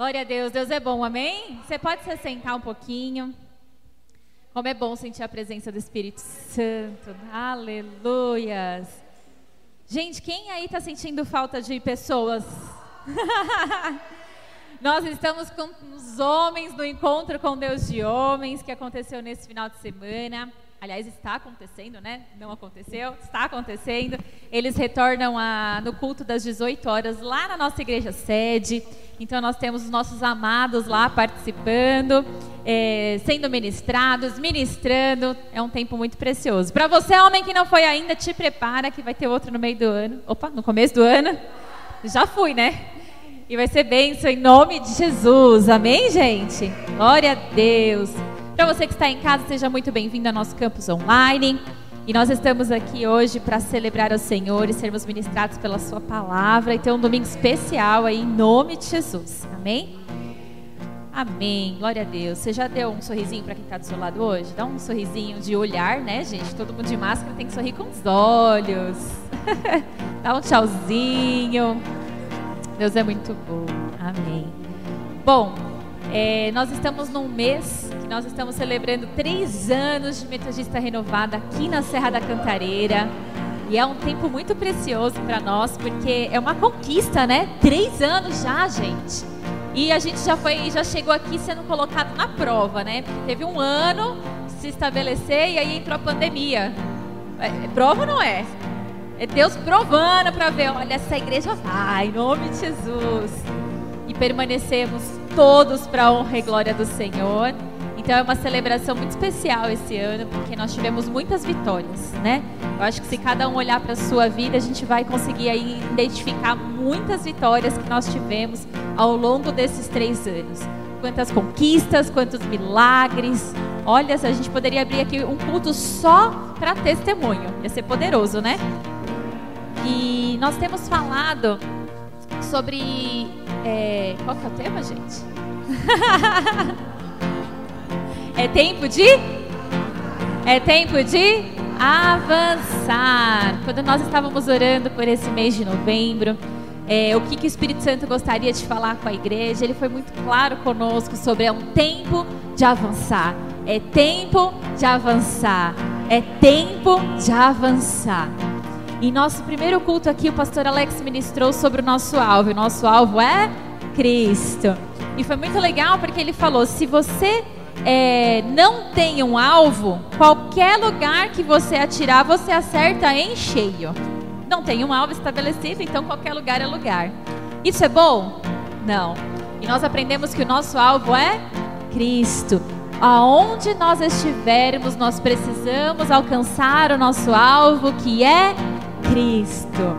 Glória a Deus, Deus é bom, amém? Você pode se sentar um pouquinho. Como é bom sentir a presença do Espírito Santo, aleluias. Gente, quem aí está sentindo falta de pessoas? Nós estamos com os homens no encontro com Deus de homens que aconteceu nesse final de semana. Aliás, está acontecendo, né? Não aconteceu, está acontecendo. Eles retornam a, no culto das 18 horas lá na nossa igreja sede. Então, nós temos os nossos amados lá participando, é, sendo ministrados, ministrando. É um tempo muito precioso. Para você, homem que não foi ainda, te prepara que vai ter outro no meio do ano. Opa, no começo do ano. Já fui, né? E vai ser bênção em nome de Jesus. Amém, gente? Glória a Deus. Para você que está em casa, seja muito bem-vindo ao nosso campus online. E nós estamos aqui hoje para celebrar o Senhor e sermos ministrados pela Sua palavra e ter um domingo especial aí em nome de Jesus. Amém? Amém. Glória a Deus. Você já deu um sorrisinho para quem está do seu lado hoje? Dá um sorrisinho de olhar, né, gente? Todo mundo de máscara tem que sorrir com os olhos. Dá um tchauzinho. Deus é muito bom. Amém. Bom, é, nós estamos num mês que nós estamos celebrando três anos de Metodista Renovada aqui na Serra da Cantareira. E é um tempo muito precioso para nós, porque é uma conquista, né? Três anos já, gente. E a gente já foi, já chegou aqui sendo colocado na prova, né? Porque teve um ano se estabelecer e aí entrou a pandemia. É, é prova não é? É Deus provando para ver, olha, essa igreja vai, em nome de Jesus. E permanecemos todos para a honra e glória do Senhor. Então é uma celebração muito especial esse ano, porque nós tivemos muitas vitórias, né? Eu acho que se cada um olhar para a sua vida, a gente vai conseguir aí identificar muitas vitórias que nós tivemos ao longo desses três anos. Quantas conquistas, quantos milagres. Olha, a gente poderia abrir aqui um culto só para testemunho. Ia ser poderoso, né? E nós temos falado sobre é, qual que é o tema, gente? é tempo de? É tempo de avançar. Quando nós estávamos orando por esse mês de novembro, é, o que, que o Espírito Santo gostaria de falar com a igreja, ele foi muito claro conosco sobre é um tempo de avançar. É tempo de avançar. É tempo de avançar. Em nosso primeiro culto aqui, o pastor Alex ministrou sobre o nosso alvo. O nosso alvo é Cristo. E foi muito legal porque ele falou: se você é, não tem um alvo, qualquer lugar que você atirar, você acerta em cheio. Não tem um alvo estabelecido, então qualquer lugar é lugar. Isso é bom? Não. E nós aprendemos que o nosso alvo é Cristo. Aonde nós estivermos, nós precisamos alcançar o nosso alvo, que é Cristo.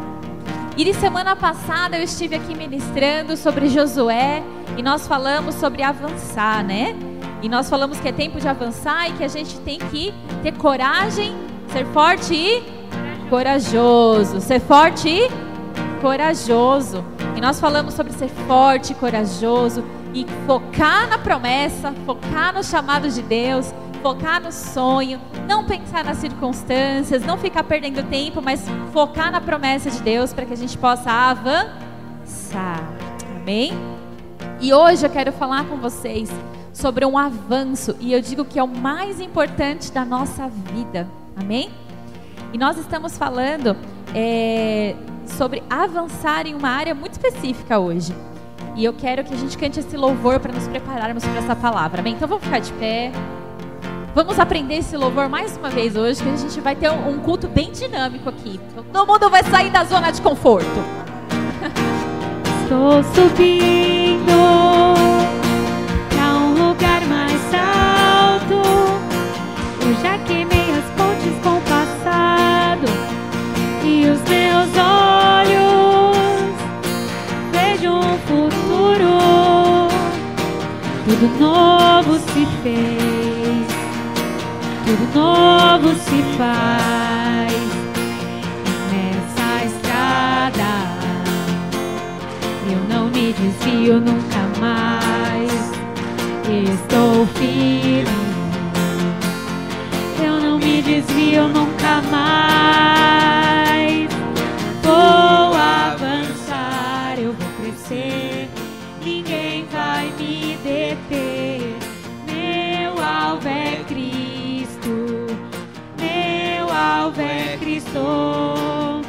E de semana passada eu estive aqui ministrando sobre Josué e nós falamos sobre avançar, né? E nós falamos que é tempo de avançar e que a gente tem que ter coragem, ser forte e corajoso. Ser forte e corajoso. E nós falamos sobre ser forte e corajoso e focar na promessa, focar no chamado de Deus, focar no sonho, não pensar nas circunstâncias, não ficar perdendo tempo, mas focar na promessa de Deus para que a gente possa avançar. Amém? E hoje eu quero falar com vocês sobre um avanço, e eu digo que é o mais importante da nossa vida. Amém? E nós estamos falando é, sobre avançar em uma área muito específica hoje. E eu quero que a gente cante esse louvor para nos prepararmos para essa palavra. Amém? Então vamos ficar de pé. Vamos aprender esse louvor mais uma vez hoje, que a gente vai ter um, culto bem dinâmico aqui. Todo mundo vai sair da zona de conforto. Estou subindo para um lugar mais alto. Eu já queimei as pontes com o passado e os meus olhos vejam um futuro. Tudo novo se fez tudo novo se faz nessa estrada. Eu não me desvio nunca mais. Estou firme. Eu não me desvio nunca mais. Vou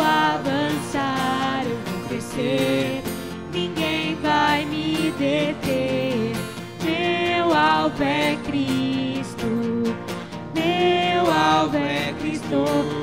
avançar, eu vou crescer, ninguém vai me deter. Meu alvo é Cristo, meu alvo é Cristo.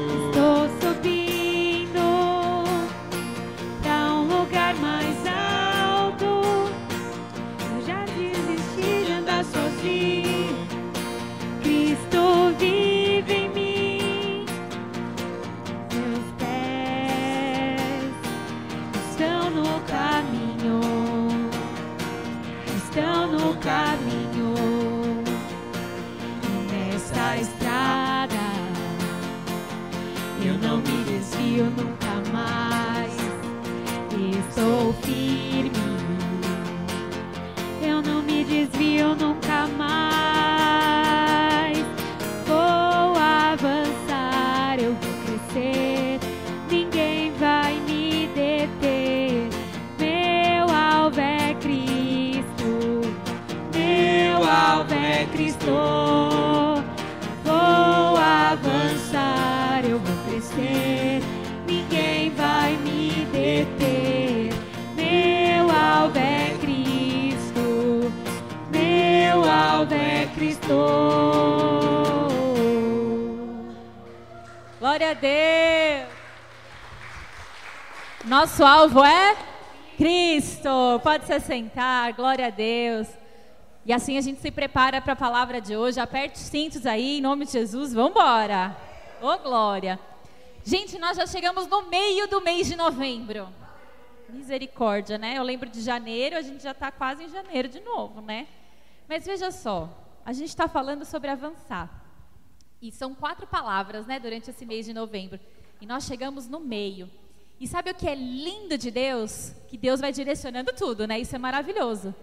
Meu alvo é Cristo. Vou avançar, eu vou crescer. Ninguém vai me deter. Meu alvo é Cristo. Meu alvo é Cristo. Glória a Deus. Nosso alvo é Cristo. Pode se sentar. Glória a Deus. E assim a gente se prepara para a palavra de hoje. Aperte os cintos aí, em nome de Jesus. Vamos. Ô, glória. Gente, nós já chegamos no meio do mês de novembro. Misericórdia, né? Eu lembro de janeiro, a gente já está quase em janeiro de novo, né? Mas veja só, a gente está falando sobre avançar. E são quatro palavras, né, durante esse mês de novembro. E nós chegamos no meio. E sabe o que é lindo de Deus? Que Deus vai direcionando tudo, né? Isso é maravilhoso.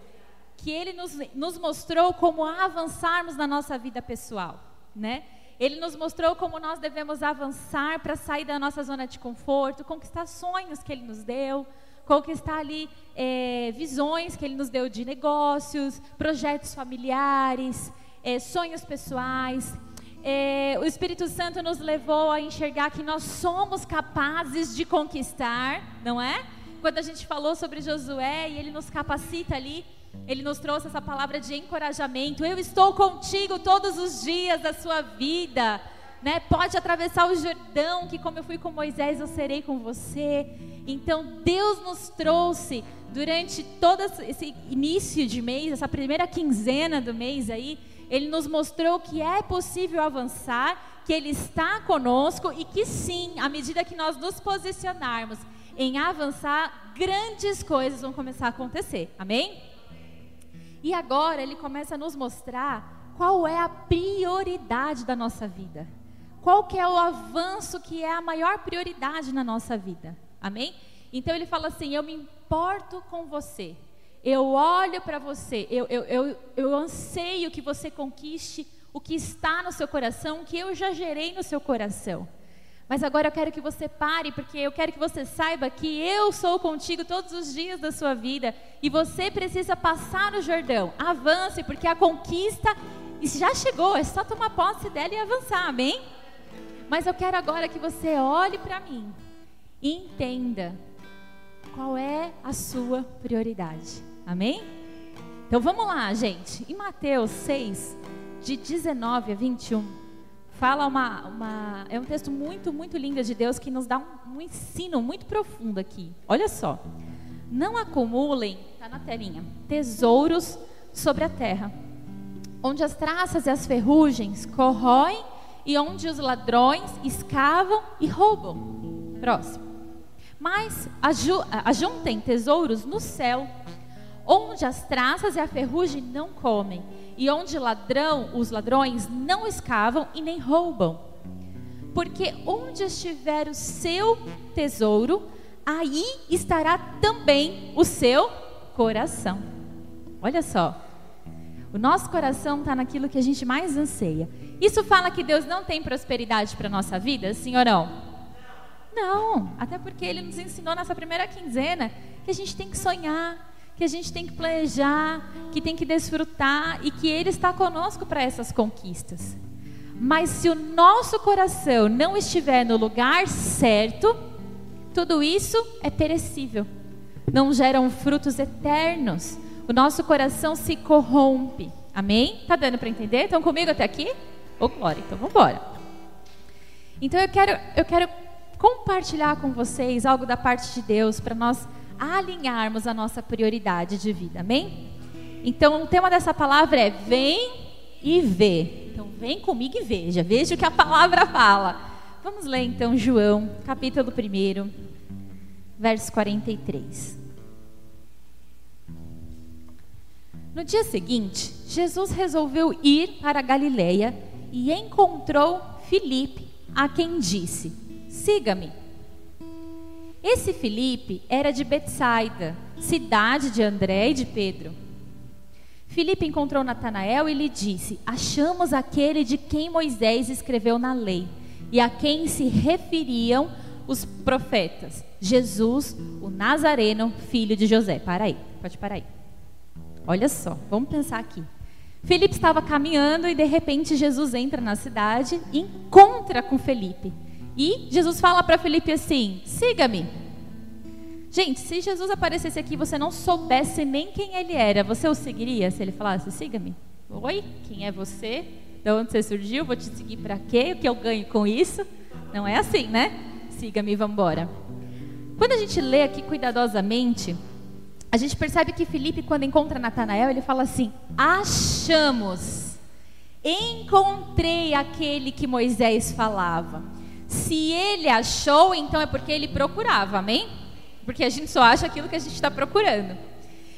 Que Ele nos, nos mostrou como avançarmos na nossa vida pessoal, né? Ele nos mostrou como nós devemos avançar para sair da nossa zona de conforto, conquistar sonhos que Ele nos deu, conquistar ali é, visões que Ele nos deu de negócios, projetos familiares, é, sonhos pessoais. É, o Espírito Santo nos levou a enxergar que nós somos capazes de conquistar, não é? Quando a gente falou sobre Josué e ele nos capacita ali, ele nos trouxe essa palavra de encorajamento. Eu estou contigo todos os dias da sua vida. Né? Pode atravessar o Jordão, que como eu fui com Moisés, eu serei com você. Então Deus nos trouxe durante todo esse início de mês, essa primeira quinzena do mês aí, ele nos mostrou que é possível avançar, que Ele está conosco e que sim, à medida que nós nos posicionarmos em avançar, grandes coisas vão começar a acontecer. Amém? E agora Ele começa a nos mostrar qual é a prioridade da nossa vida. Qual que é o avanço que é a maior prioridade na nossa vida. Amém? Então Ele fala assim: Eu me importo com você. Eu olho para você, eu, eu, eu, eu anseio que você conquiste o que está no seu coração, que eu já gerei no seu coração. Mas agora eu quero que você pare, porque eu quero que você saiba que eu sou contigo todos os dias da sua vida e você precisa passar no Jordão. Avance, porque a conquista já chegou, é só tomar posse dela e avançar, amém? Mas eu quero agora que você olhe para mim e entenda qual é a sua prioridade. Amém? Então vamos lá, gente. Em Mateus 6, de 19 a 21, fala uma, uma. É um texto muito, muito lindo de Deus que nos dá um, um ensino muito profundo aqui. Olha só. Não acumulem, está na telinha, tesouros sobre a terra, onde as traças e as ferrugens corroem e onde os ladrões escavam e roubam. Próximo. Mas ajuntem tesouros no céu onde as traças e a ferrugem não comem, e onde ladrão, os ladrões não escavam e nem roubam. Porque onde estiver o seu tesouro, aí estará também o seu coração. Olha só, o nosso coração está naquilo que a gente mais anseia. Isso fala que Deus não tem prosperidade para a nossa vida, sim ou não? Não, até porque Ele nos ensinou nessa primeira quinzena que a gente tem que sonhar, que a gente tem que planejar, que tem que desfrutar e que Ele está conosco para essas conquistas. Mas se o nosso coração não estiver no lugar certo, tudo isso é perecível. Não geram frutos eternos. O nosso coração se corrompe. Amém? Tá dando para entender? Estão comigo até aqui? Ô, oh, glória. Então vamos embora. Então eu quero, eu quero compartilhar com vocês algo da parte de Deus para nós alinharmos a nossa prioridade de vida, amém? Então, o tema dessa palavra é vem e vê. Então, vem comigo e veja, veja o que a palavra fala. Vamos ler então João, capítulo 1, verso 43. No dia seguinte, Jesus resolveu ir para Galiléia e encontrou Filipe, a quem disse: Siga-me. Esse Filipe era de Betsaida, cidade de André e de Pedro. Filipe encontrou Natanael e lhe disse: Achamos aquele de quem Moisés escreveu na lei e a quem se referiam os profetas, Jesus, o Nazareno, filho de José. Para aí, pode parar aí. Olha só, vamos pensar aqui. Felipe estava caminhando e de repente Jesus entra na cidade e encontra com Felipe. E Jesus fala para Felipe assim: siga-me. Gente, se Jesus aparecesse aqui e você não soubesse nem quem ele era, você o seguiria se ele falasse: siga-me? Oi, quem é você? De onde você surgiu? Vou te seguir para quê? O que eu ganho com isso? Não é assim, né? Siga-me, vamos embora. Quando a gente lê aqui cuidadosamente, a gente percebe que Felipe, quando encontra Natanael, ele fala assim: achamos, encontrei aquele que Moisés falava. Se ele achou, então é porque ele procurava, amém? Porque a gente só acha aquilo que a gente está procurando.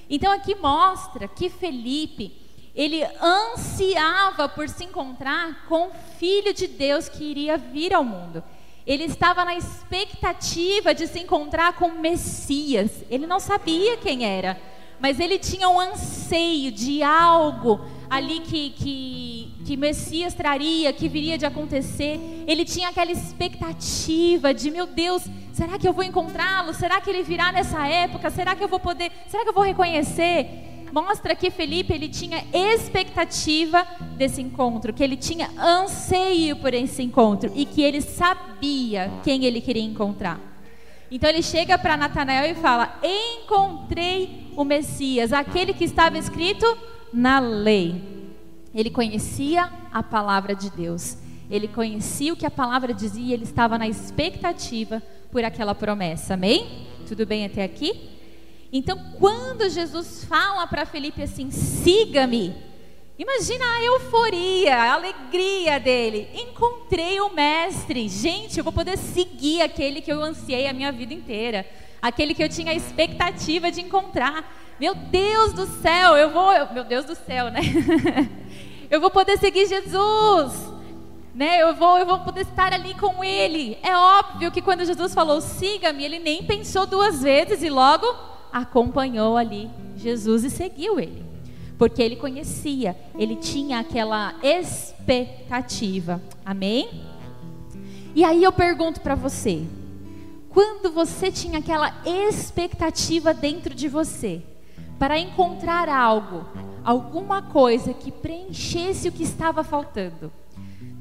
Então aqui mostra que Felipe, ele ansiava por se encontrar com o Filho de Deus que iria vir ao mundo. Ele estava na expectativa de se encontrar com o Messias. Ele não sabia quem era, mas ele tinha um anseio de algo ali que, que, que Messias traria, que viria de acontecer. Ele tinha aquela expectativa de, meu Deus, será que eu vou encontrá-lo? Será que ele virá nessa época? Será que eu vou poder? Será que eu vou reconhecer? Mostra que Felipe ele tinha expectativa desse encontro, que ele tinha anseio por esse encontro e que ele sabia quem ele queria encontrar. Então ele chega para Natanael e fala: Encontrei o Messias, aquele que estava escrito na lei. Ele conhecia a palavra de Deus. Ele conhecia o que a palavra dizia e ele estava na expectativa por aquela promessa. Amém? Tudo bem até aqui? Então, quando Jesus fala para Felipe assim: siga-me, imagina a euforia, a alegria dele. Encontrei o Mestre. Gente, eu vou poder seguir aquele que eu ansiei a minha vida inteira, aquele que eu tinha a expectativa de encontrar. Meu Deus do céu, eu vou, meu Deus do céu, né? eu vou poder seguir Jesus. Né, eu vou, eu vou poder estar ali com ele. É óbvio que quando Jesus falou siga-me, ele nem pensou duas vezes e logo acompanhou ali Jesus e seguiu ele. Porque ele conhecia, ele tinha aquela expectativa. Amém? E aí eu pergunto para você: quando você tinha aquela expectativa dentro de você, para encontrar algo, alguma coisa que preenchesse o que estava faltando.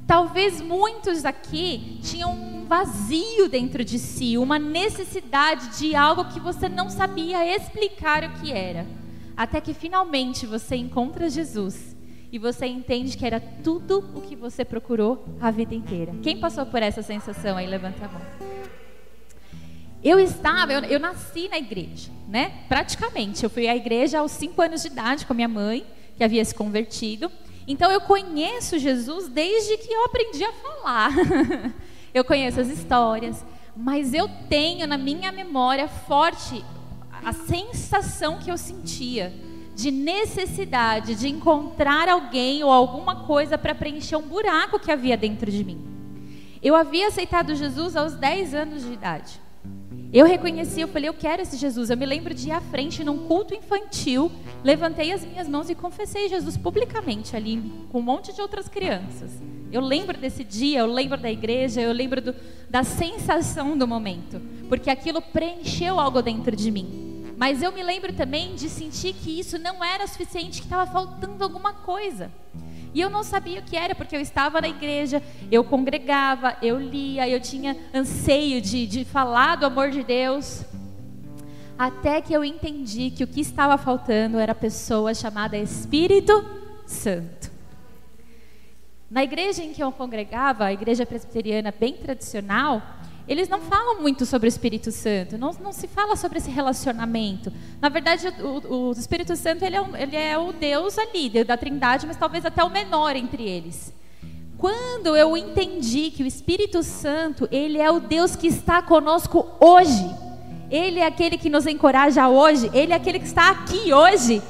Talvez muitos aqui tinham um vazio dentro de si, uma necessidade de algo que você não sabia explicar o que era. Até que finalmente você encontra Jesus e você entende que era tudo o que você procurou a vida inteira. Quem passou por essa sensação aí? Levanta a mão. Eu estava, eu, eu, nasci na igreja, né? Praticamente. Eu fui à igreja aos cinco anos de idade com a minha mãe, que havia se convertido. Então eu conheço Jesus desde que eu aprendi a falar. eu conheço as histórias, mas eu tenho na minha memória forte a sensação que eu sentia de necessidade de encontrar alguém ou alguma coisa para preencher um buraco que havia dentro de mim. Eu havia aceitado Jesus aos 10 anos de idade. Eu reconheci, eu falei, eu quero esse Jesus. Eu me lembro de ir à frente num culto infantil, levantei as minhas mãos e confessei Jesus publicamente ali, com um monte de outras crianças. Eu lembro desse dia, eu lembro da igreja, eu lembro do, da sensação do momento, porque aquilo preencheu algo dentro de mim. Mas eu me lembro também de sentir que isso não era suficiente, que estava faltando alguma coisa. E eu não sabia o que era, porque eu estava na igreja, eu congregava, eu lia, eu tinha anseio de, de falar do amor de Deus. Até que eu entendi que o que estava faltando era a pessoa chamada Espírito Santo. Na igreja em que eu congregava, a igreja presbiteriana bem tradicional, eles não falam muito sobre o Espírito Santo, não, não se fala sobre esse relacionamento. Na verdade, o, o Espírito Santo ele é, um, ele é o Deus ali, da Trindade, mas talvez até o menor entre eles. Quando eu entendi que o Espírito Santo ele é o Deus que está conosco hoje, ele é aquele que nos encoraja hoje, ele é aquele que está aqui hoje.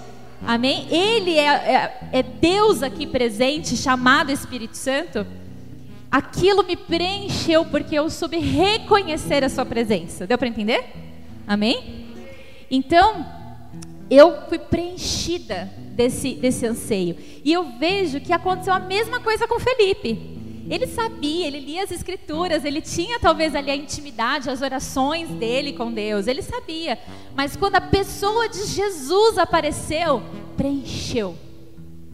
Amém? Ele é, é, é Deus aqui presente, chamado Espírito Santo aquilo me preencheu porque eu soube reconhecer a sua presença. Deu para entender? Amém? Então, eu fui preenchida desse, desse anseio. E eu vejo que aconteceu a mesma coisa com Felipe. Ele sabia, ele lia as escrituras, ele tinha talvez ali a intimidade, as orações dele com Deus, ele sabia. Mas quando a pessoa de Jesus apareceu, preencheu,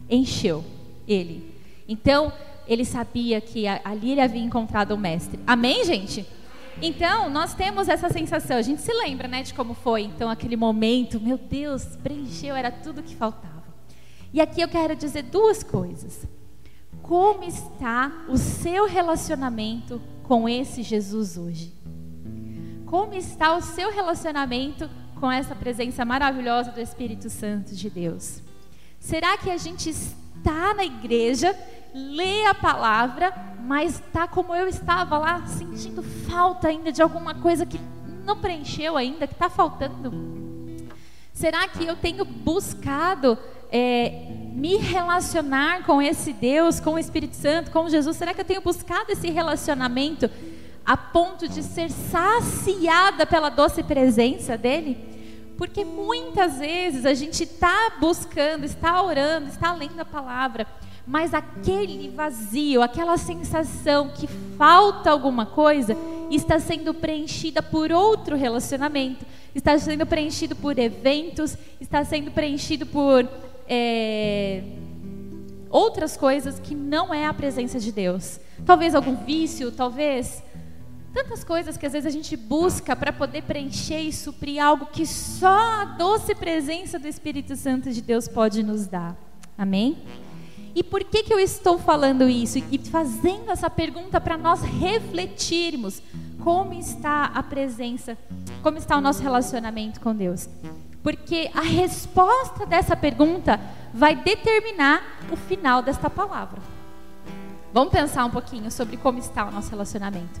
encheu ele. Então, ele sabia que ali ele havia encontrado o mestre. Amém, gente? Então, nós temos essa sensação, a gente se lembra, né, de como foi, então, aquele momento, meu Deus, preencheu, era tudo que faltava. E aqui eu quero dizer duas coisas. Como está o seu relacionamento com esse Jesus hoje? Como está o seu relacionamento com essa presença maravilhosa do Espírito Santo de Deus? Será que a gente está na igreja lê a palavra, mas está como eu estava lá, sentindo falta ainda de alguma coisa que não preencheu ainda, que está faltando? Será que eu tenho buscado é, me relacionar com esse Deus, com o Espírito Santo, com Jesus? Será que eu tenho buscado esse relacionamento a ponto de ser saciada pela doce presença dele? Porque muitas vezes a gente está buscando, está orando, está lendo a palavra, mas aquele vazio, aquela sensação que falta alguma coisa, está sendo preenchida por outro relacionamento, está sendo preenchido por eventos, está sendo preenchido por é, outras coisas que não é a presença de Deus. Talvez algum vício, talvez tantas coisas que às vezes a gente busca para poder preencher e suprir algo que só a doce presença do Espírito Santo de Deus pode nos dar. Amém? E por que, que eu estou falando isso e fazendo essa pergunta para nós refletirmos como está a presença, como está o nosso relacionamento com Deus? Porque a resposta dessa pergunta vai determinar o final desta palavra. Vamos pensar um pouquinho sobre como está o nosso relacionamento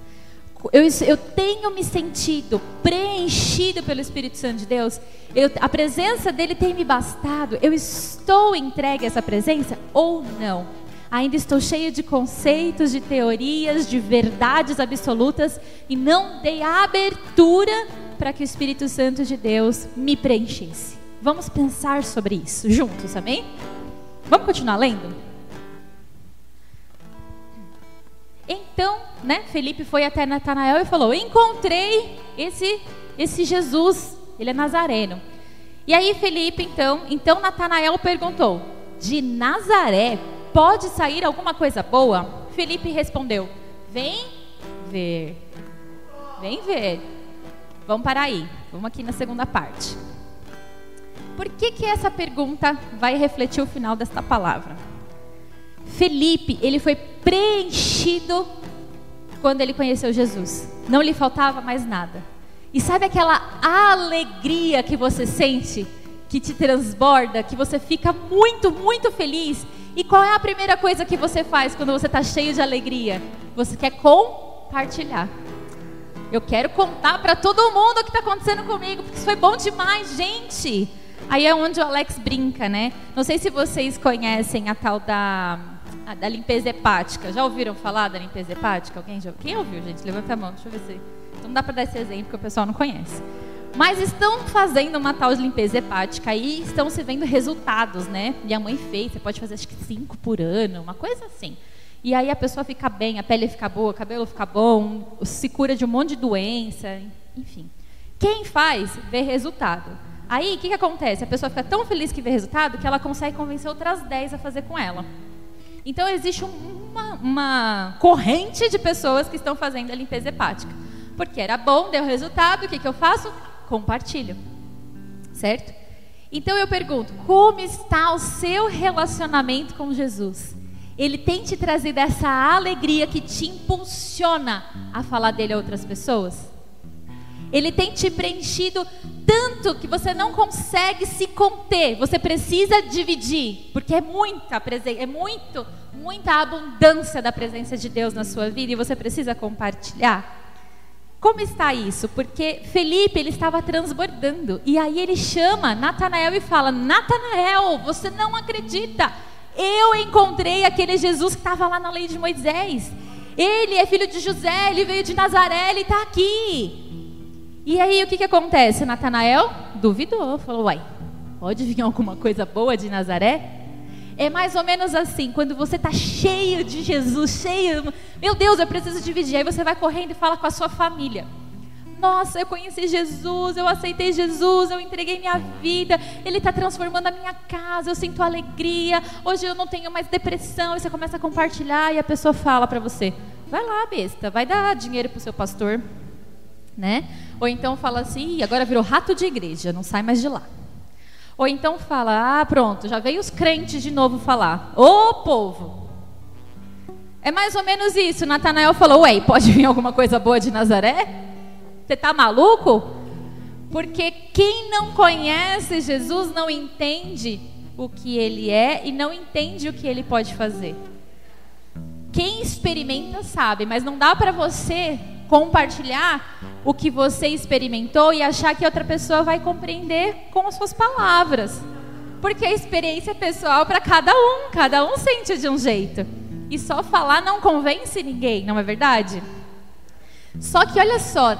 eu, eu tenho me sentido preenchido pelo Espírito Santo de Deus, eu, a presença dele tem me bastado, eu estou entregue a essa presença ou não? Ainda estou cheio de conceitos, de teorias, de verdades absolutas e não dei abertura para que o Espírito Santo de Deus me preenchesse. Vamos pensar sobre isso juntos, amém? Vamos continuar lendo? Então, né, Felipe foi até Natanael e falou: "Encontrei esse esse Jesus, ele é nazareno". E aí Felipe, então, então Natanael perguntou: "De Nazaré pode sair alguma coisa boa?" Felipe respondeu: "Vem ver. Vem ver. Vamos parar aí. Vamos aqui na segunda parte. Por que que essa pergunta vai refletir o final desta palavra? Felipe, ele foi preenchido quando ele conheceu Jesus. Não lhe faltava mais nada. E sabe aquela alegria que você sente, que te transborda, que você fica muito, muito feliz? E qual é a primeira coisa que você faz quando você está cheio de alegria? Você quer compartilhar. Eu quero contar para todo mundo o que está acontecendo comigo, porque isso foi bom demais, gente. Aí é onde o Alex brinca, né? Não sei se vocês conhecem a tal da ah, da limpeza hepática. Já ouviram falar da limpeza hepática? Alguém já Quem ouviu, gente? Levanta a mão, deixa eu ver se. Então não dá para dar esse exemplo que o pessoal não conhece. Mas estão fazendo uma tal de limpeza hepática e estão se vendo resultados, né? Minha mãe fez, você pode fazer acho que cinco por ano, uma coisa assim. E aí a pessoa fica bem, a pele fica boa, o cabelo fica bom, se cura de um monte de doença, enfim. Quem faz, vê resultado. Aí, o que, que acontece? A pessoa fica tão feliz que vê resultado que ela consegue convencer outras 10 a fazer com ela. Então, existe uma, uma corrente de pessoas que estão fazendo a limpeza hepática. Porque era bom, deu resultado, o que, que eu faço? Compartilho. Certo? Então eu pergunto: como está o seu relacionamento com Jesus? Ele tem te trazido essa alegria que te impulsiona a falar dele a outras pessoas? Ele tem te preenchido tanto que você não consegue se conter. Você precisa dividir, porque é muita presença, é muito, muita abundância da presença de Deus na sua vida e você precisa compartilhar. Como está isso? Porque Felipe ele estava transbordando e aí ele chama Natanael e fala: Natanael, você não acredita? Eu encontrei aquele Jesus que estava lá na lei de Moisés. Ele é filho de José, ele veio de Nazaré, ele está aqui. E aí o que, que acontece? Natanael duvidou, falou: Uai, pode vir alguma coisa boa de Nazaré? É mais ou menos assim, quando você está cheio de Jesus, cheio, meu Deus, eu preciso dividir. Aí você vai correndo e fala com a sua família. Nossa, eu conheci Jesus, eu aceitei Jesus, eu entreguei minha vida, Ele está transformando a minha casa, eu sinto alegria, hoje eu não tenho mais depressão. E você começa a compartilhar e a pessoa fala para você: vai lá, besta, vai dar dinheiro para o seu pastor, né? Ou então fala assim: agora virou rato de igreja, não sai mais de lá. Ou então fala: ah, pronto, já veio os crentes de novo falar. Ô povo! É mais ou menos isso. Natanael falou: ué, pode vir alguma coisa boa de Nazaré? Você está maluco? Porque quem não conhece Jesus não entende o que ele é e não entende o que ele pode fazer. Quem experimenta sabe, mas não dá para você compartilhar o que você experimentou e achar que outra pessoa vai compreender com as suas palavras. Porque a experiência é pessoal para cada um, cada um sente de um jeito. E só falar não convence ninguém, não é verdade? Só que olha só,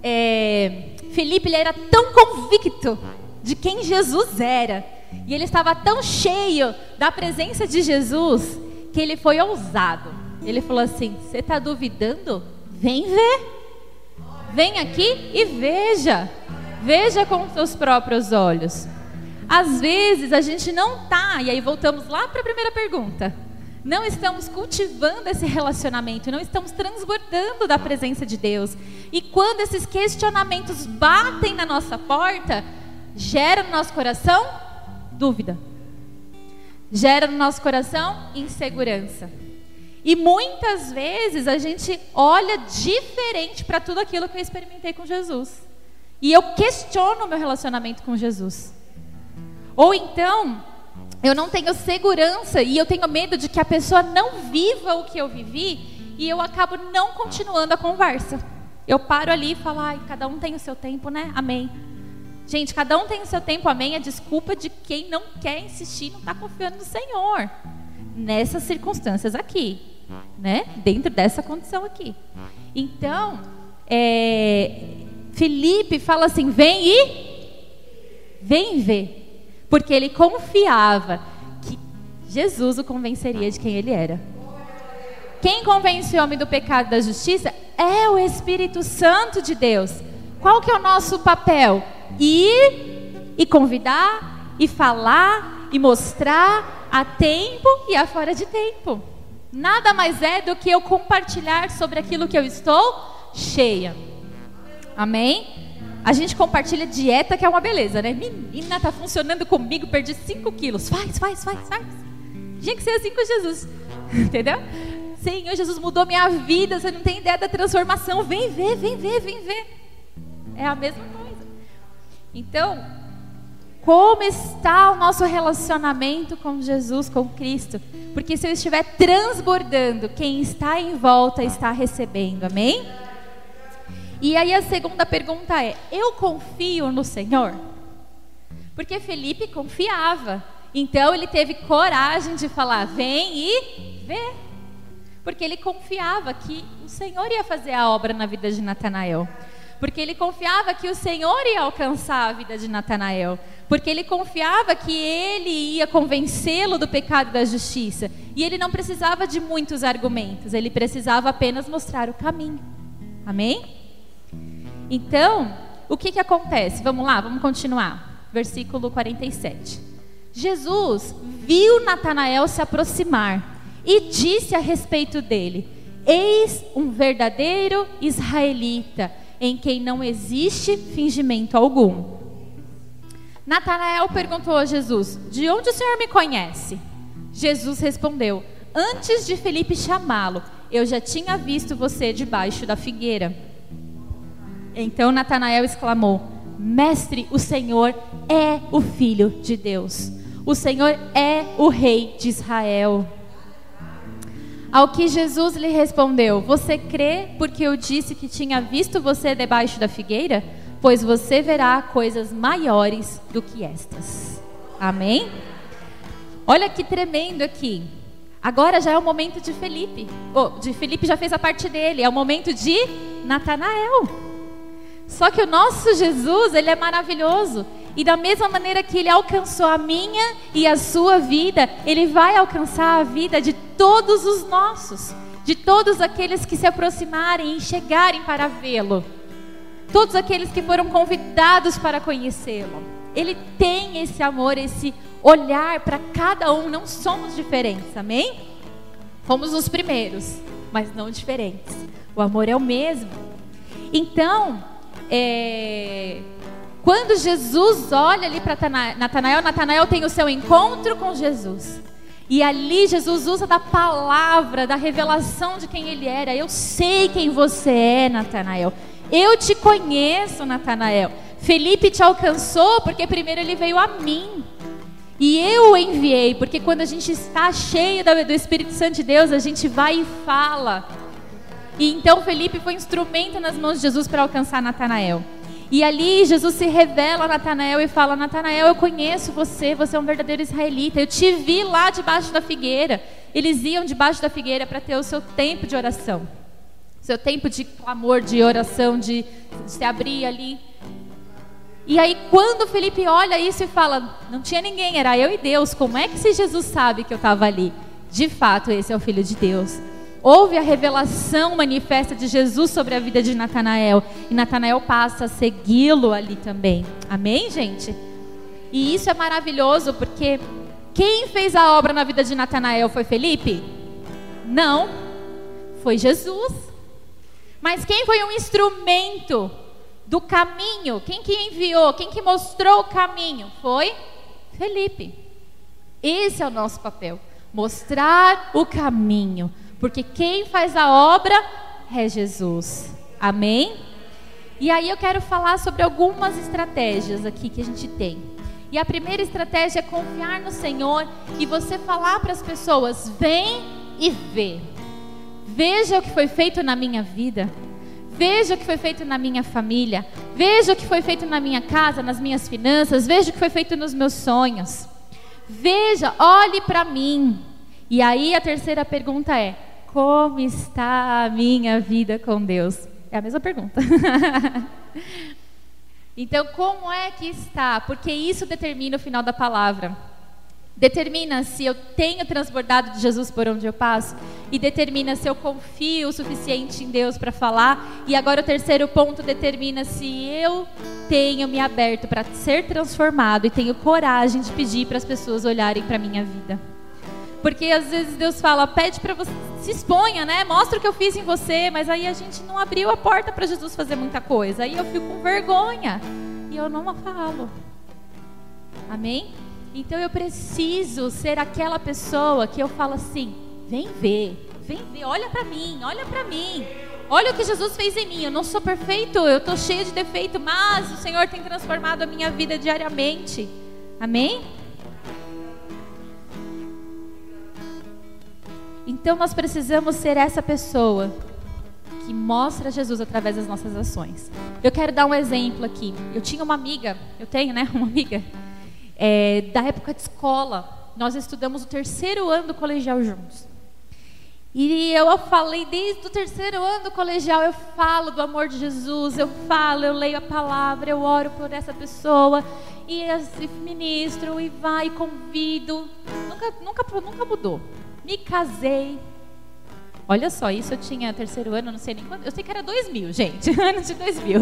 é, Felipe ele era tão convicto de quem Jesus era, e ele estava tão cheio da presença de Jesus, que ele foi ousado. Ele falou assim: Você está duvidando? Vem ver. Vem aqui e veja. Veja com seus próprios olhos. Às vezes a gente não tá, e aí voltamos lá para a primeira pergunta não estamos cultivando esse relacionamento, não estamos transbordando da presença de Deus. E quando esses questionamentos batem na nossa porta, gera no nosso coração dúvida, gera no nosso coração insegurança. E muitas vezes a gente olha diferente para tudo aquilo que eu experimentei com Jesus. E eu questiono o meu relacionamento com Jesus. Ou então, eu não tenho segurança e eu tenho medo de que a pessoa não viva o que eu vivi e eu acabo não continuando a conversa. Eu paro ali e falo, ai, cada um tem o seu tempo, né? Amém. Gente, cada um tem o seu tempo, amém. É desculpa de quem não quer insistir, não está confiando no Senhor. Nessas circunstâncias aqui, né? Dentro dessa condição aqui. Então, é, Felipe fala assim: vem e vem ver porque ele confiava que Jesus o convenceria de quem ele era. Quem convence o homem do pecado e da justiça é o Espírito Santo de Deus. Qual que é o nosso papel? Ir e convidar e falar e mostrar a tempo e a fora de tempo. Nada mais é do que eu compartilhar sobre aquilo que eu estou cheia. Amém? A gente compartilha dieta, que é uma beleza, né? Menina, tá funcionando comigo, perdi 5 quilos. Faz, faz, faz, faz. Tinha que ser assim com Jesus. Entendeu? Senhor, Jesus mudou minha vida. Você não tem ideia da transformação. Vem ver, vem ver, vem ver. É a mesma coisa. Então, como está o nosso relacionamento com Jesus, com Cristo? Porque se eu estiver transbordando, quem está em volta está recebendo. Amém? E aí a segunda pergunta é: eu confio no Senhor? Porque Felipe confiava. Então ele teve coragem de falar: vem e vê. Porque ele confiava que o Senhor ia fazer a obra na vida de Natanael. Porque ele confiava que o Senhor ia alcançar a vida de Natanael. Porque ele confiava que ele ia convencê-lo do pecado e da justiça. E ele não precisava de muitos argumentos, ele precisava apenas mostrar o caminho. Amém? Então, o que, que acontece? Vamos lá, vamos continuar. versículo 47. Jesus viu Natanael se aproximar e disse a respeito dele: Eis um verdadeiro israelita, em quem não existe fingimento algum. Natanael perguntou a Jesus: De onde o Senhor me conhece? Jesus respondeu: Antes de Felipe chamá-lo, eu já tinha visto você debaixo da figueira. Então Natanael exclamou: Mestre, o Senhor é o Filho de Deus. O Senhor é o Rei de Israel. Ao que Jesus lhe respondeu: Você crê porque eu disse que tinha visto você debaixo da figueira? Pois você verá coisas maiores do que estas. Amém? Olha que tremendo aqui. Agora já é o momento de Felipe. Oh, de Felipe já fez a parte dele. É o momento de Natanael. Só que o nosso Jesus, ele é maravilhoso. E da mesma maneira que ele alcançou a minha e a sua vida, ele vai alcançar a vida de todos os nossos, de todos aqueles que se aproximarem e chegarem para vê-lo. Todos aqueles que foram convidados para conhecê-lo. Ele tem esse amor, esse olhar para cada um, não somos diferentes, amém? Fomos os primeiros, mas não diferentes. O amor é o mesmo. Então, é, quando Jesus olha ali para Natanael, Natanael tem o seu encontro com Jesus. E ali Jesus usa da palavra, da revelação de quem ele era. Eu sei quem você é, Natanael. Eu te conheço, Natanael. Felipe te alcançou porque primeiro ele veio a mim. E eu o enviei, porque quando a gente está cheio do Espírito Santo de Deus, a gente vai e fala. E então Felipe foi instrumento nas mãos de Jesus para alcançar Natanael. E ali Jesus se revela a Natanael e fala: Natanael, eu conheço você, você é um verdadeiro israelita. Eu te vi lá debaixo da figueira. Eles iam debaixo da figueira para ter o seu tempo de oração, seu tempo de clamor, de oração, de, de se abrir ali. E aí, quando Felipe olha isso e fala: Não tinha ninguém, era eu e Deus. Como é que se Jesus sabe que eu estava ali? De fato, esse é o Filho de Deus houve a revelação manifesta de Jesus sobre a vida de Natanael. E Natanael passa a segui-lo ali também. Amém, gente? E isso é maravilhoso porque quem fez a obra na vida de Natanael foi Felipe? Não, foi Jesus. Mas quem foi um instrumento do caminho? Quem que enviou? Quem que mostrou o caminho? Foi Felipe. Esse é o nosso papel, mostrar o caminho porque quem faz a obra é Jesus. Amém? E aí eu quero falar sobre algumas estratégias aqui que a gente tem. E a primeira estratégia é confiar no Senhor e você falar para as pessoas: vem e vê. Veja o que foi feito na minha vida. Veja o que foi feito na minha família. Veja o que foi feito na minha casa, nas minhas finanças. Veja o que foi feito nos meus sonhos. Veja, olhe para mim. E aí a terceira pergunta é: como está a minha vida com Deus? É a mesma pergunta. então, como é que está? Porque isso determina o final da palavra. Determina se eu tenho transbordado de Jesus por onde eu passo e determina se eu confio o suficiente em Deus para falar. E agora o terceiro ponto determina se eu tenho me aberto para ser transformado e tenho coragem de pedir para as pessoas olharem para minha vida. Porque às vezes Deus fala, pede para você, se exponha, né? Mostra o que eu fiz em você, mas aí a gente não abriu a porta para Jesus fazer muita coisa. Aí eu fico com vergonha e eu não falo. Amém? Então eu preciso ser aquela pessoa que eu falo assim: vem ver, vem ver, olha para mim, olha para mim. Olha o que Jesus fez em mim. Eu não sou perfeito, eu estou cheio de defeito, mas o Senhor tem transformado a minha vida diariamente. Amém? Então nós precisamos ser essa pessoa que mostra Jesus através das nossas ações. Eu quero dar um exemplo aqui. Eu tinha uma amiga, eu tenho, né, uma amiga, é, da época de escola. Nós estudamos o terceiro ano do colegial juntos. E eu falei desde o terceiro ano do colegial, eu falo do amor de Jesus, eu falo, eu leio a palavra, eu oro por essa pessoa, e, ministro, e vai, convido. Nunca, nunca, nunca mudou me casei. Olha só, isso eu tinha terceiro ano, não sei nem quando. Eu sei que era 2000, gente, ano de 2000.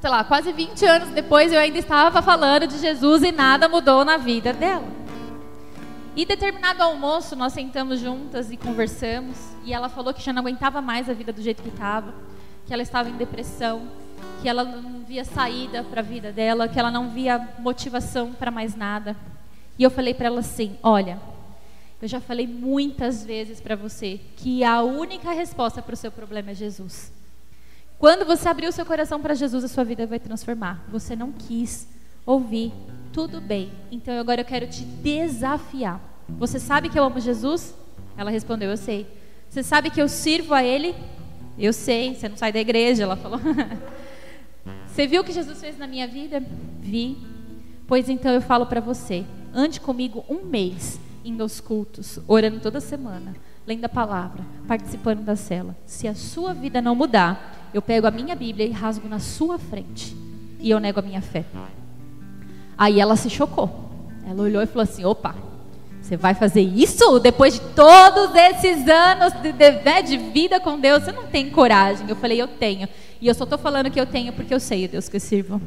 sei lá, quase 20 anos depois eu ainda estava falando de Jesus e nada mudou na vida dela. E determinado almoço, nós sentamos juntas e conversamos, e ela falou que já não aguentava mais a vida do jeito que estava, que ela estava em depressão, que ela não via saída para a vida dela, que ela não via motivação para mais nada. E eu falei para ela assim: "Olha, eu já falei muitas vezes para você que a única resposta para o seu problema é Jesus. Quando você abrir o seu coração para Jesus, a sua vida vai transformar. Você não quis ouvir, tudo bem. Então agora eu quero te desafiar. Você sabe que eu amo Jesus? Ela respondeu: Eu sei. Você sabe que eu sirvo a Ele? Eu sei. Você não sai da igreja? Ela falou. você viu o que Jesus fez na minha vida? Vi. Pois então eu falo para você: ande comigo um mês indo aos cultos, orando toda semana, lendo a palavra, participando da cela. Se a sua vida não mudar, eu pego a minha Bíblia e rasgo na sua frente. E eu nego a minha fé. Aí ela se chocou. Ela olhou e falou assim: opa, você vai fazer isso depois de todos esses anos de, de, né, de, vida com Deus? Você não tem coragem. Eu falei, eu tenho. E eu só estou falando que eu tenho porque eu sei o Deus que eu sirvo.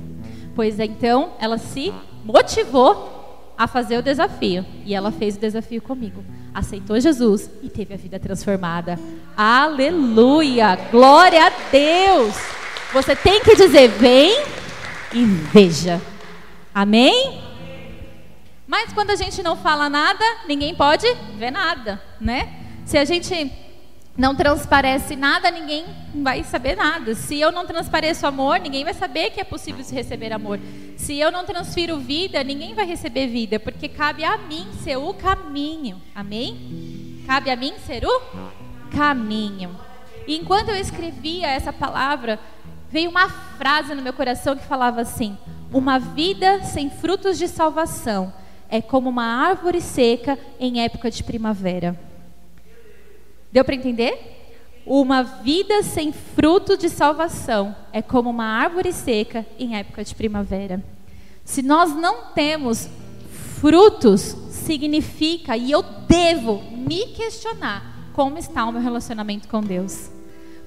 Pois é, então, ela se motivou a fazer o desafio. E ela fez o desafio comigo. Aceitou Jesus e teve a vida transformada. Aleluia! Glória a Deus! Você tem que dizer: vem e veja. Amém? Mas quando a gente não fala nada, ninguém pode ver nada, né? Se a gente não transparece nada, ninguém vai saber nada. Se eu não transpareço amor, ninguém vai saber que é possível se receber amor. Se eu não transfiro vida, ninguém vai receber vida, porque cabe a mim ser o caminho. Amém? Cabe a mim ser o caminho. E enquanto eu escrevia essa palavra, veio uma frase no meu coração que falava assim: Uma vida sem frutos de salvação é como uma árvore seca em época de primavera. Deu para entender? Uma vida sem fruto de salvação é como uma árvore seca em época de primavera. Se nós não temos frutos, significa, e eu devo me questionar, como está o meu relacionamento com Deus.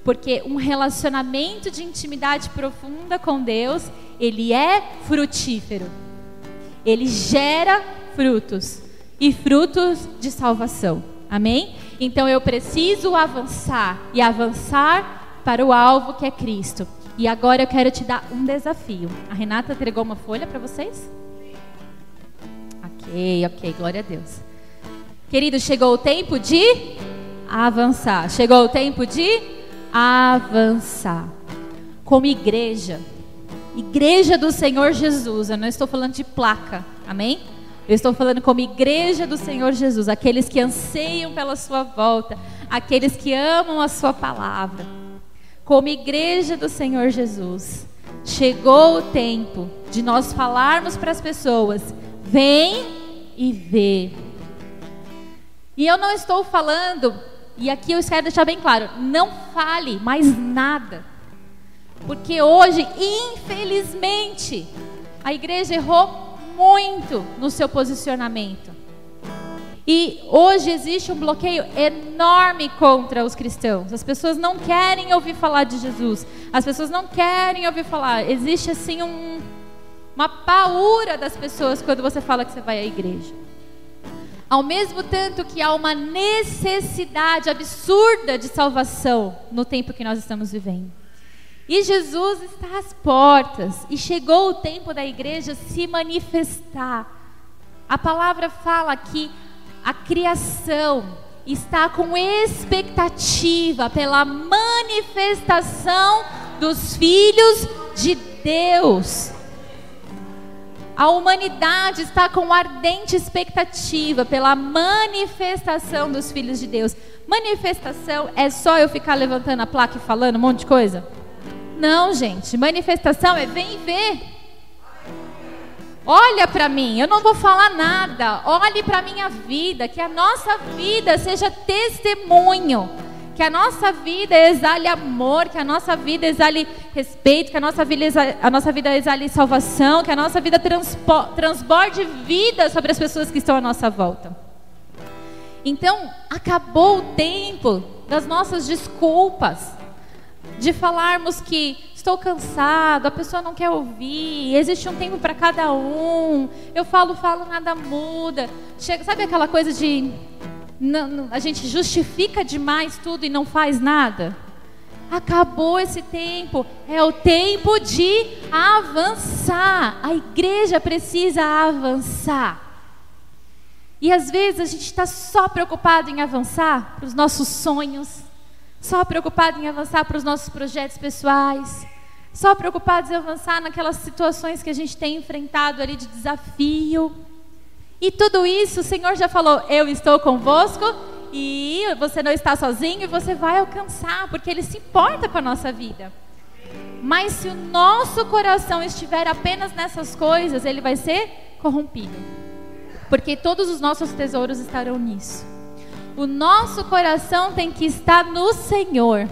Porque um relacionamento de intimidade profunda com Deus, ele é frutífero. Ele gera frutos e frutos de salvação. Amém? Então eu preciso avançar e avançar para o alvo que é Cristo. E agora eu quero te dar um desafio. A Renata entregou uma folha para vocês? Ok, ok, glória a Deus. Querido, chegou o tempo de avançar. Chegou o tempo de avançar. Como igreja, igreja do Senhor Jesus, eu não estou falando de placa, amém? Eu estou falando como igreja do Senhor Jesus, aqueles que anseiam pela sua volta, aqueles que amam a sua palavra. Como igreja do Senhor Jesus, chegou o tempo de nós falarmos para as pessoas: vem e vê. E eu não estou falando, e aqui eu quero deixar bem claro: não fale mais nada. Porque hoje, infelizmente, a igreja errou muito no seu posicionamento. E hoje existe um bloqueio enorme contra os cristãos. As pessoas não querem ouvir falar de Jesus. As pessoas não querem ouvir falar. Existe assim um, uma paura das pessoas quando você fala que você vai à igreja. Ao mesmo tanto que há uma necessidade absurda de salvação no tempo que nós estamos vivendo. E Jesus está às portas e chegou o tempo da igreja se manifestar. A palavra fala que a criação está com expectativa pela manifestação dos filhos de Deus. A humanidade está com ardente expectativa pela manifestação dos filhos de Deus. Manifestação é só eu ficar levantando a placa e falando um monte de coisa? Não, gente. Manifestação é vem ver. Olha para mim, eu não vou falar nada. Olhe para minha vida, que a nossa vida seja testemunho, que a nossa vida exale amor, que a nossa vida exale respeito, que a nossa vida exale, a nossa vida exale salvação, que a nossa vida transborde vida sobre as pessoas que estão à nossa volta. Então, acabou o tempo das nossas desculpas de falarmos que estou cansado, a pessoa não quer ouvir, existe um tempo para cada um, eu falo, falo, nada muda. Chega, sabe aquela coisa de não, não, a gente justifica demais tudo e não faz nada? Acabou esse tempo, é o tempo de avançar. A igreja precisa avançar. E às vezes a gente está só preocupado em avançar para os nossos sonhos, só preocupado em avançar para os nossos projetos pessoais, só preocupado em avançar naquelas situações que a gente tem enfrentado ali de desafio. E tudo isso, o Senhor já falou: Eu estou convosco e você não está sozinho e você vai alcançar, porque Ele se importa com a nossa vida. Mas se o nosso coração estiver apenas nessas coisas, ele vai ser corrompido. Porque todos os nossos tesouros estarão nisso. O nosso coração tem que estar no Senhor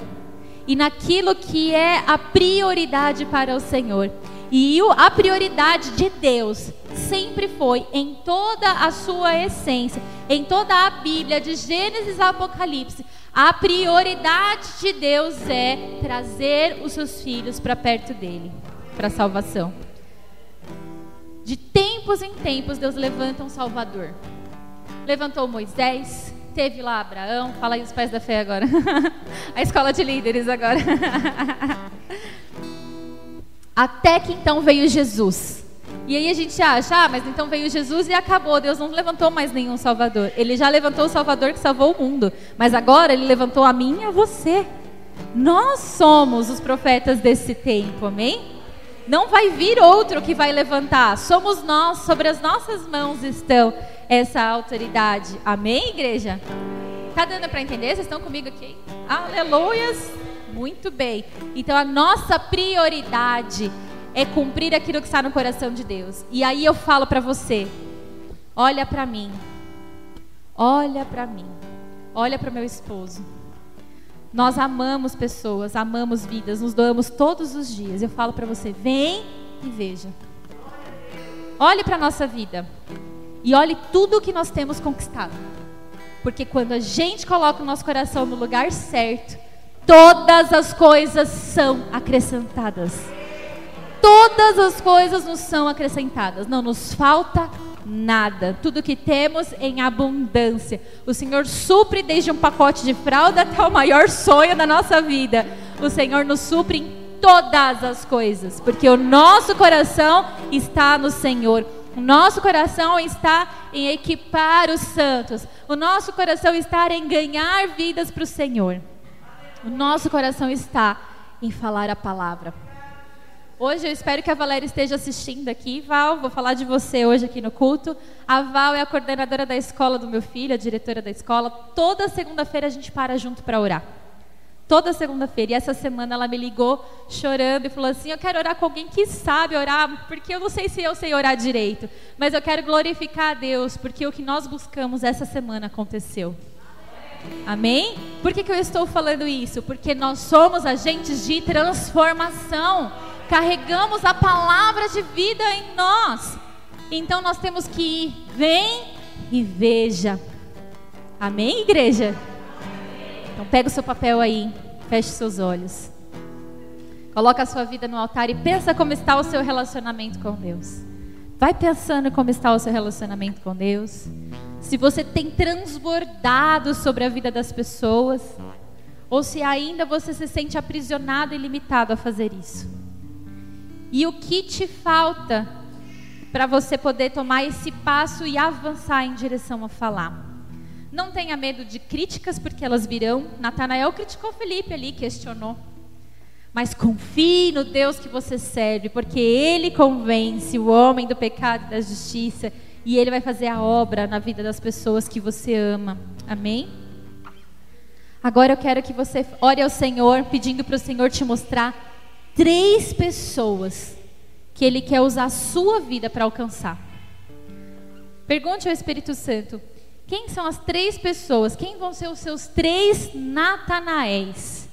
e naquilo que é a prioridade para o Senhor. E a prioridade de Deus sempre foi, em toda a sua essência, em toda a Bíblia, de Gênesis a Apocalipse, a prioridade de Deus é trazer os seus filhos para perto dele, para a salvação. De tempos em tempos, Deus levanta um Salvador. Levantou Moisés, Teve lá Abraão, fala aí os pais da fé agora. a escola de líderes agora. Até que então veio Jesus. E aí a gente acha, ah, mas então veio Jesus e acabou. Deus não levantou mais nenhum Salvador. Ele já levantou o Salvador que salvou o mundo. Mas agora ele levantou a mim e a você. Nós somos os profetas desse tempo, amém? Não vai vir outro que vai levantar. Somos nós, sobre as nossas mãos estão essa autoridade. Amém, igreja? Tá dando para entender? Vocês estão comigo aqui? Aleluias! Muito bem. Então a nossa prioridade é cumprir aquilo que está no coração de Deus. E aí eu falo para você: olha para mim. Olha para mim. Olha para meu esposo. Nós amamos pessoas, amamos vidas, nos doamos todos os dias. Eu falo para você: vem e veja. Olhe para a nossa vida. E olhe tudo o que nós temos conquistado. Porque quando a gente coloca o nosso coração no lugar certo, todas as coisas são acrescentadas. Todas as coisas nos são acrescentadas. Não nos falta nada. Tudo que temos em abundância. O Senhor supre desde um pacote de fralda até o maior sonho da nossa vida. O Senhor nos supre em todas as coisas, porque o nosso coração está no Senhor. O nosso coração está em equipar os santos. O nosso coração está em ganhar vidas para o Senhor. O nosso coração está em falar a palavra. Hoje eu espero que a Valéria esteja assistindo aqui. Val, vou falar de você hoje aqui no culto. A Val é a coordenadora da escola do meu filho, a diretora da escola. Toda segunda-feira a gente para junto para orar toda segunda-feira. E essa semana ela me ligou chorando e falou assim: Eu quero orar com alguém que sabe orar, porque eu não sei se eu sei orar direito, mas eu quero glorificar a Deus, porque o que nós buscamos essa semana aconteceu. Amém? Por que, que eu estou falando isso? Porque nós somos agentes de transformação, carregamos a palavra de vida em nós. Então nós temos que ir, vem e veja. Amém, igreja? Então pega o seu papel aí, feche seus olhos. Coloca a sua vida no altar e pensa como está o seu relacionamento com Deus. Vai pensando como está o seu relacionamento com Deus. Se você tem transbordado sobre a vida das pessoas, ou se ainda você se sente aprisionado e limitado a fazer isso. E o que te falta para você poder tomar esse passo e avançar em direção a falar? Não tenha medo de críticas, porque elas virão. Natanael criticou Felipe ali, questionou. Mas confie no Deus que você serve, porque Ele convence o homem do pecado e da justiça, e Ele vai fazer a obra na vida das pessoas que você ama. Amém? Agora eu quero que você ore ao Senhor, pedindo para o Senhor te mostrar três pessoas que Ele quer usar a sua vida para alcançar. Pergunte ao Espírito Santo: quem são as três pessoas? Quem vão ser os seus três Natanaéis?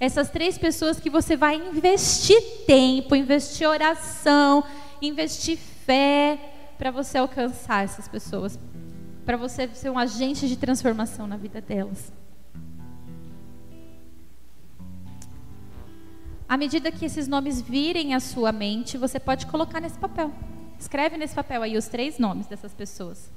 Essas três pessoas que você vai investir tempo, investir oração, investir fé para você alcançar essas pessoas, para você ser um agente de transformação na vida delas. à medida que esses nomes virem à sua mente, você pode colocar nesse papel. Escreve nesse papel aí os três nomes dessas pessoas.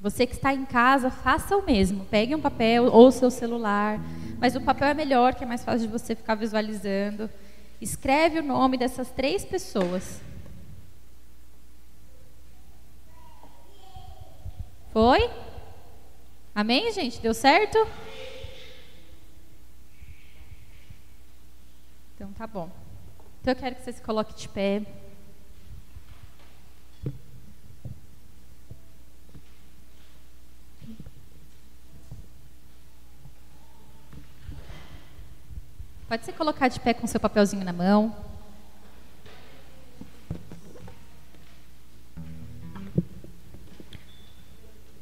Você que está em casa, faça o mesmo. Pegue um papel ou seu celular, mas o papel é melhor, que é mais fácil de você ficar visualizando. Escreve o nome dessas três pessoas. Foi? Amém, gente? Deu certo? Então tá bom. Então eu quero que você se coloque de pé. Pode se colocar de pé com seu papelzinho na mão.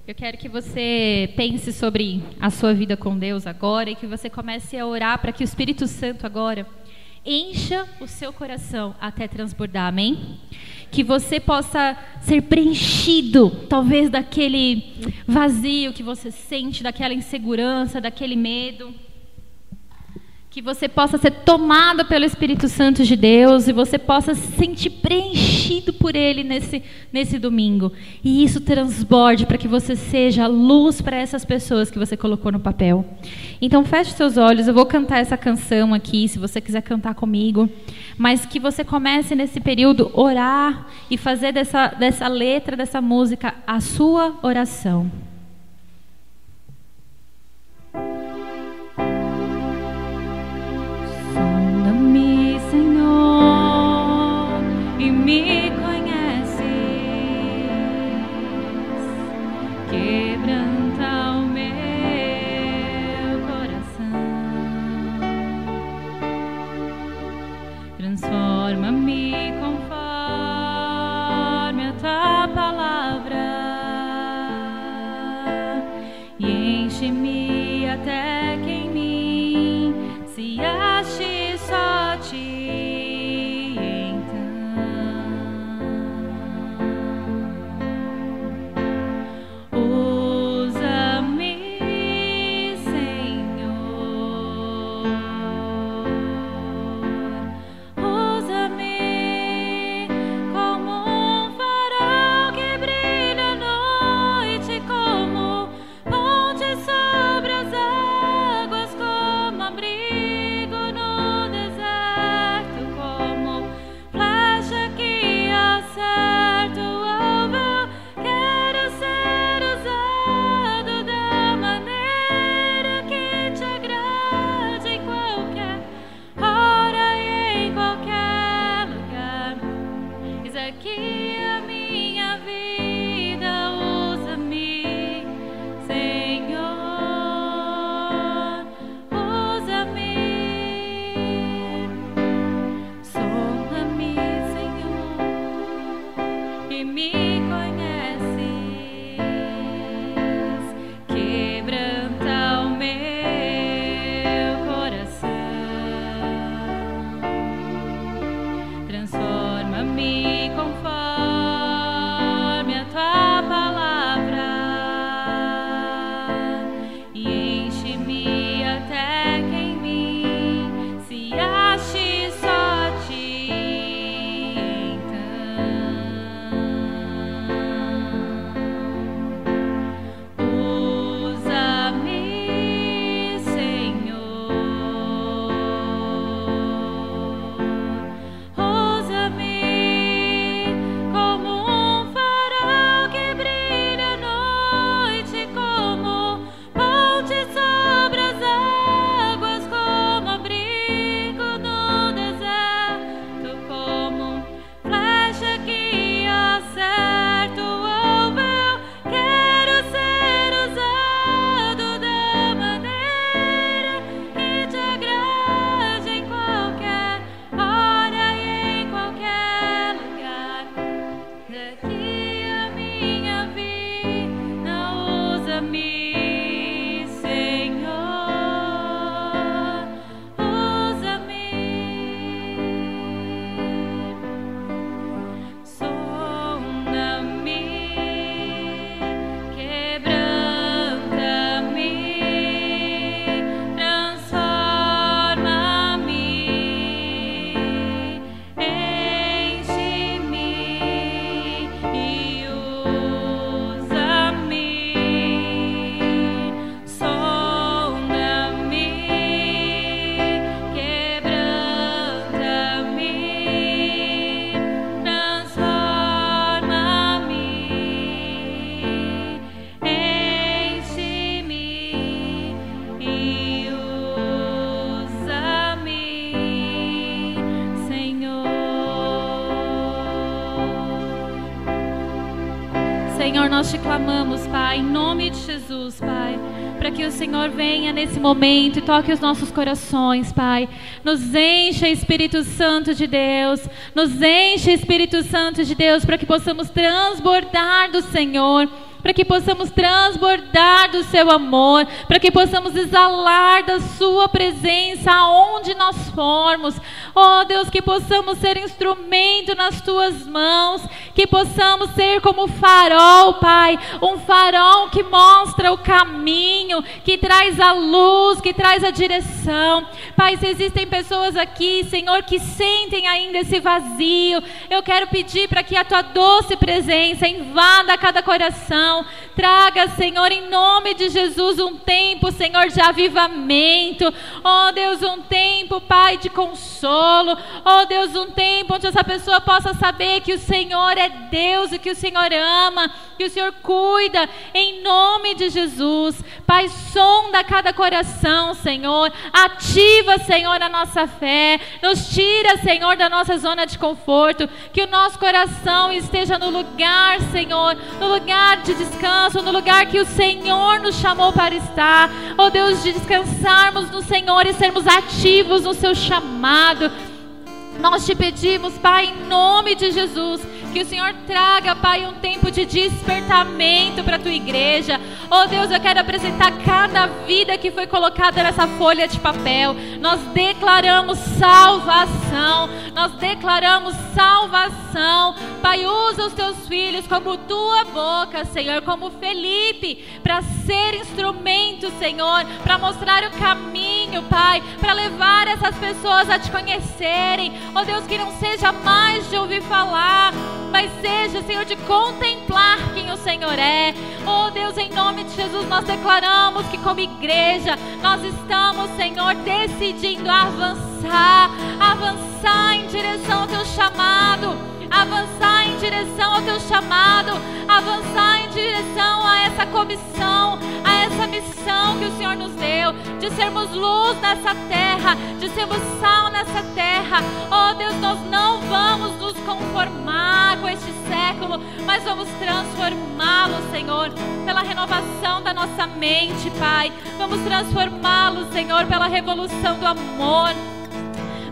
Eu quero que você pense sobre a sua vida com Deus agora e que você comece a orar para que o Espírito Santo agora encha o seu coração até transbordar, amém? Que você possa ser preenchido, talvez daquele vazio que você sente, daquela insegurança, daquele medo que você possa ser tomado pelo Espírito Santo de Deus e você possa se sentir preenchido por Ele nesse, nesse domingo. E isso transborde para que você seja luz para essas pessoas que você colocou no papel. Então feche seus olhos, eu vou cantar essa canção aqui, se você quiser cantar comigo. Mas que você comece nesse período orar e fazer dessa, dessa letra, dessa música, a sua oração. e me conheces, quebranta o meu coração, transforma-me conforme a tua palavra. Nós te clamamos, Pai, em nome de Jesus, Pai, para que o Senhor venha nesse momento e toque os nossos corações, Pai. Nos encha, Espírito Santo de Deus, nos encha, Espírito Santo de Deus, para que possamos transbordar do Senhor para que possamos transbordar do seu amor, para que possamos exalar da sua presença aonde nós formos. Oh Deus, que possamos ser instrumento nas tuas mãos, que possamos ser como farol, Pai, um farol que mostra o caminho, que traz a luz, que traz a direção. Pai, se existem pessoas aqui, Senhor, que sentem ainda esse vazio, eu quero pedir para que a tua doce presença invada cada coração coração. Traga, Senhor, em nome de Jesus, um tempo, Senhor, de avivamento. Oh, Deus, um tempo, Pai, de consolo. Oh, Deus, um tempo onde essa pessoa possa saber que o Senhor é Deus e que o Senhor ama, que o Senhor cuida, em nome de Jesus. Pai, sonda cada coração, Senhor. Ativa, Senhor, a nossa fé. Nos tira, Senhor, da nossa zona de conforto. Que o nosso coração esteja no lugar, Senhor, no lugar de descanso, no lugar que o Senhor nos chamou para estar. Oh Deus, de descansarmos no Senhor e sermos ativos no seu chamado. Nós te pedimos, Pai, em nome de Jesus, que o Senhor traga, Pai, um tempo de despertamento para a tua igreja. Oh Deus, eu quero apresentar cada vida que foi colocada nessa folha de papel. Nós declaramos salvação. Nós declaramos salvação. Pai, usa os teus filhos como tua boca, Senhor, como Felipe, para ser instrumento, Senhor, para mostrar o caminho, Pai, para levar essas pessoas a te conhecerem. Oh Deus, que não seja mais de ouvir falar, mas seja, Senhor, de contemplar quem o Senhor é. Oh Deus, em nome de Jesus, nós declaramos que, como igreja, nós estamos, Senhor, decidindo avançar, avançar em direção ao teu chamado, avançar em direção ao teu chamado, avançar em direção a essa comissão, a essa missão que o Senhor nos deu, de sermos luz nessa terra, de sermos sal nessa terra. Oh Deus, nós não vamos nos conformar com este século, mas vamos transformá-lo, Senhor, pela renovação da nossa mente, Pai. Vamos transformá-lo, Senhor, pela revolução do amor.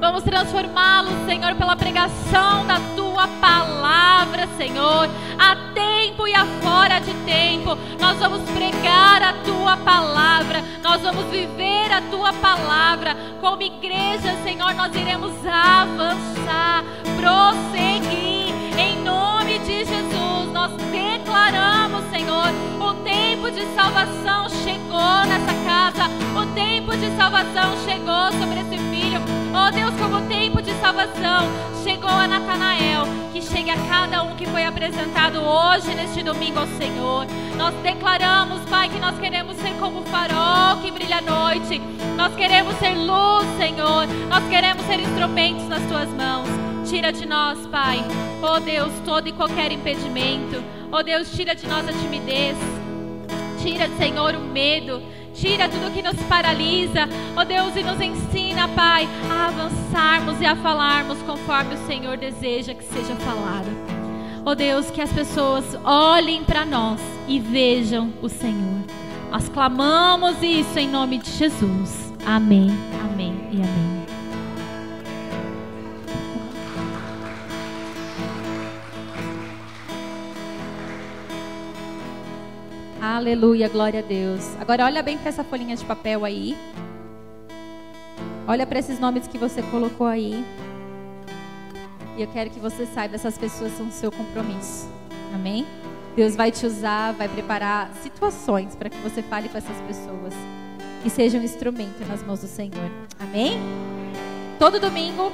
Vamos transformá-lo, Senhor, pela pregação da tua palavra, Senhor. A tempo e a fora de tempo, nós vamos pregar a tua palavra, nós vamos viver a tua palavra. Como igreja, Senhor, nós iremos avançar, prosseguir. Em nome de Jesus, nós declaramos, Senhor, o tempo de salvação chegou nessa casa, o tempo de salvação chegou sobre esse filho. Oh Deus, como o tempo de salvação chegou a Natanael, que chegue a cada um que foi apresentado hoje, neste domingo ao Senhor. Nós declaramos, Pai, que nós queremos ser como farol que brilha à noite. Nós queremos ser luz, Senhor. Nós queremos ser instrumentos nas tuas mãos. Tira de nós, Pai, oh Deus, todo e qualquer impedimento. Oh Deus, tira de nós a timidez. Tira, Senhor, o medo. Tira tudo que nos paralisa, ó oh Deus, e nos ensina, Pai, a avançarmos e a falarmos conforme o Senhor deseja que seja falado. Ó oh Deus, que as pessoas olhem para nós e vejam o Senhor. Nós clamamos isso em nome de Jesus. Amém, amém e amém. Aleluia, glória a Deus. Agora olha bem para essa folhinha de papel aí. Olha para esses nomes que você colocou aí. E eu quero que você saiba, essas pessoas são seu compromisso. Amém? Deus vai te usar, vai preparar situações para que você fale com essas pessoas. E seja um instrumento nas mãos do Senhor. Amém? Todo domingo,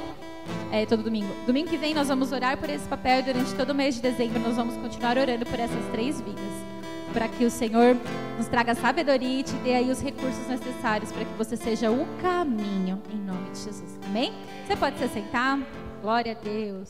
é, todo domingo. Domingo que vem nós vamos orar por esse papel e durante todo o mês de dezembro nós vamos continuar orando por essas três vidas para que o Senhor nos traga sabedoria e te dê aí os recursos necessários para que você seja o caminho, em nome de Jesus. Amém? Você pode se sentar? Glória a Deus.